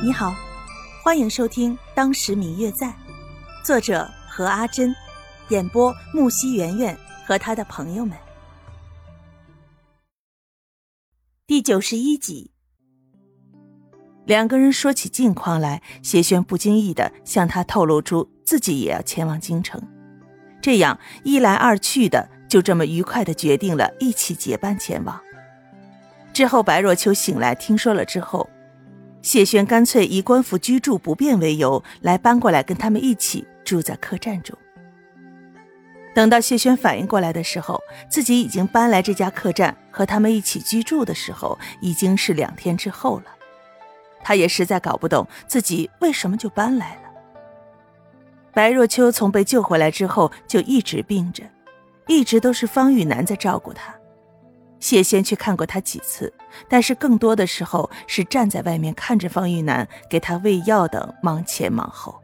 你好，欢迎收听《当时明月在》，作者何阿珍，演播木西圆圆和他的朋友们。第九十一集，两个人说起近况来，谢轩不经意的向他透露出自己也要前往京城，这样一来二去的，就这么愉快的决定了一起结伴前往。之后，白若秋醒来听说了之后。谢轩干脆以官府居住不便为由来搬过来跟他们一起住在客栈中。等到谢轩反应过来的时候，自己已经搬来这家客栈和他们一起居住的时候，已经是两天之后了。他也实在搞不懂自己为什么就搬来了。白若秋从被救回来之后就一直病着，一直都是方玉楠在照顾他。谢仙去看过他几次，但是更多的时候是站在外面看着方玉楠给他喂药等忙前忙后。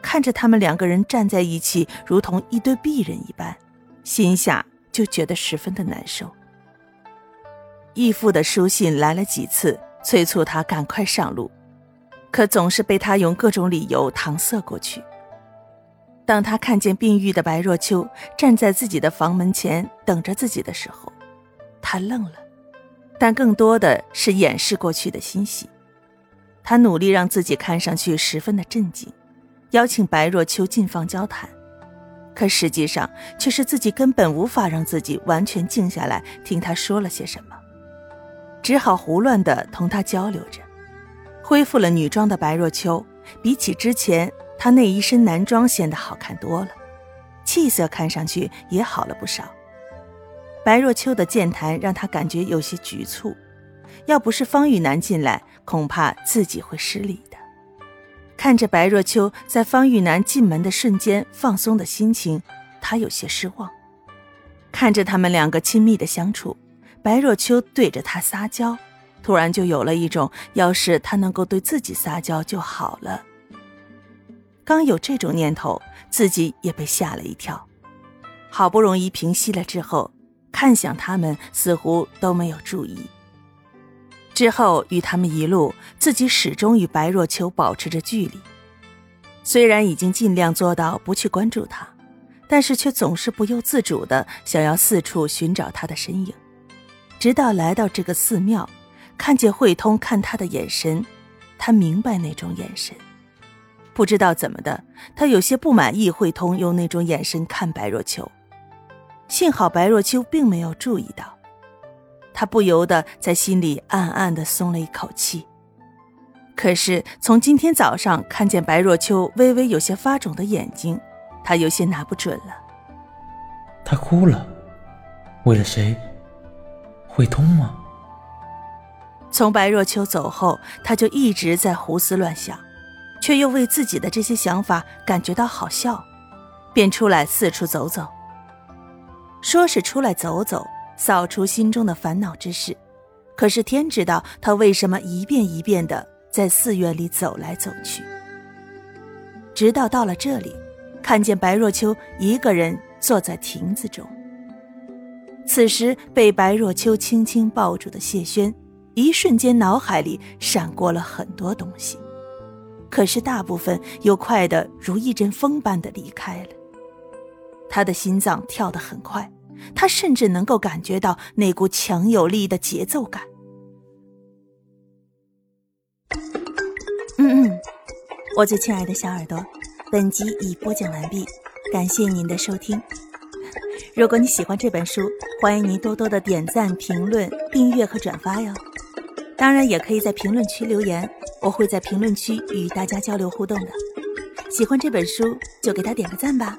看着他们两个人站在一起，如同一对璧人一般，心下就觉得十分的难受。义父的书信来了几次，催促他赶快上路，可总是被他用各种理由搪塞过去。当他看见病愈的白若秋站在自己的房门前等着自己的时候，他愣了，但更多的是掩饰过去的欣喜。他努力让自己看上去十分的镇静，邀请白若秋进房交谈，可实际上却是自己根本无法让自己完全静下来听他说了些什么，只好胡乱的同他交流着。恢复了女装的白若秋，比起之前，她那一身男装显得好看多了，气色看上去也好了不少。白若秋的健谈让他感觉有些局促，要不是方玉楠进来，恐怕自己会失礼的。看着白若秋在方玉楠进门的瞬间放松的心情，他有些失望。看着他们两个亲密的相处，白若秋对着他撒娇，突然就有了一种要是他能够对自己撒娇就好了。刚有这种念头，自己也被吓了一跳。好不容易平息了之后。看向他们，似乎都没有注意。之后与他们一路，自己始终与白若秋保持着距离。虽然已经尽量做到不去关注他，但是却总是不由自主的想要四处寻找他的身影。直到来到这个寺庙，看见慧通看他的眼神，他明白那种眼神。不知道怎么的，他有些不满意慧通用那种眼神看白若秋。幸好白若秋并没有注意到，他不由得在心里暗暗的松了一口气。可是从今天早上看见白若秋微微有些发肿的眼睛，他有些拿不准了。他哭了，为了谁？会通吗？从白若秋走后，他就一直在胡思乱想，却又为自己的这些想法感觉到好笑，便出来四处走走。说是出来走走，扫除心中的烦恼之事，可是天知道他为什么一遍一遍的在寺院里走来走去。直到到了这里，看见白若秋一个人坐在亭子中。此时被白若秋轻轻抱住的谢轩，一瞬间脑海里闪过了很多东西，可是大部分又快的如一阵风般的离开了。他的心脏跳得很快，他甚至能够感觉到那股强有力的节奏感。嗯嗯，我最亲爱的小耳朵，本集已播讲完毕，感谢您的收听。如果你喜欢这本书，欢迎您多多的点赞、评论、订阅和转发哟。当然，也可以在评论区留言，我会在评论区与大家交流互动的。喜欢这本书，就给他点个赞吧。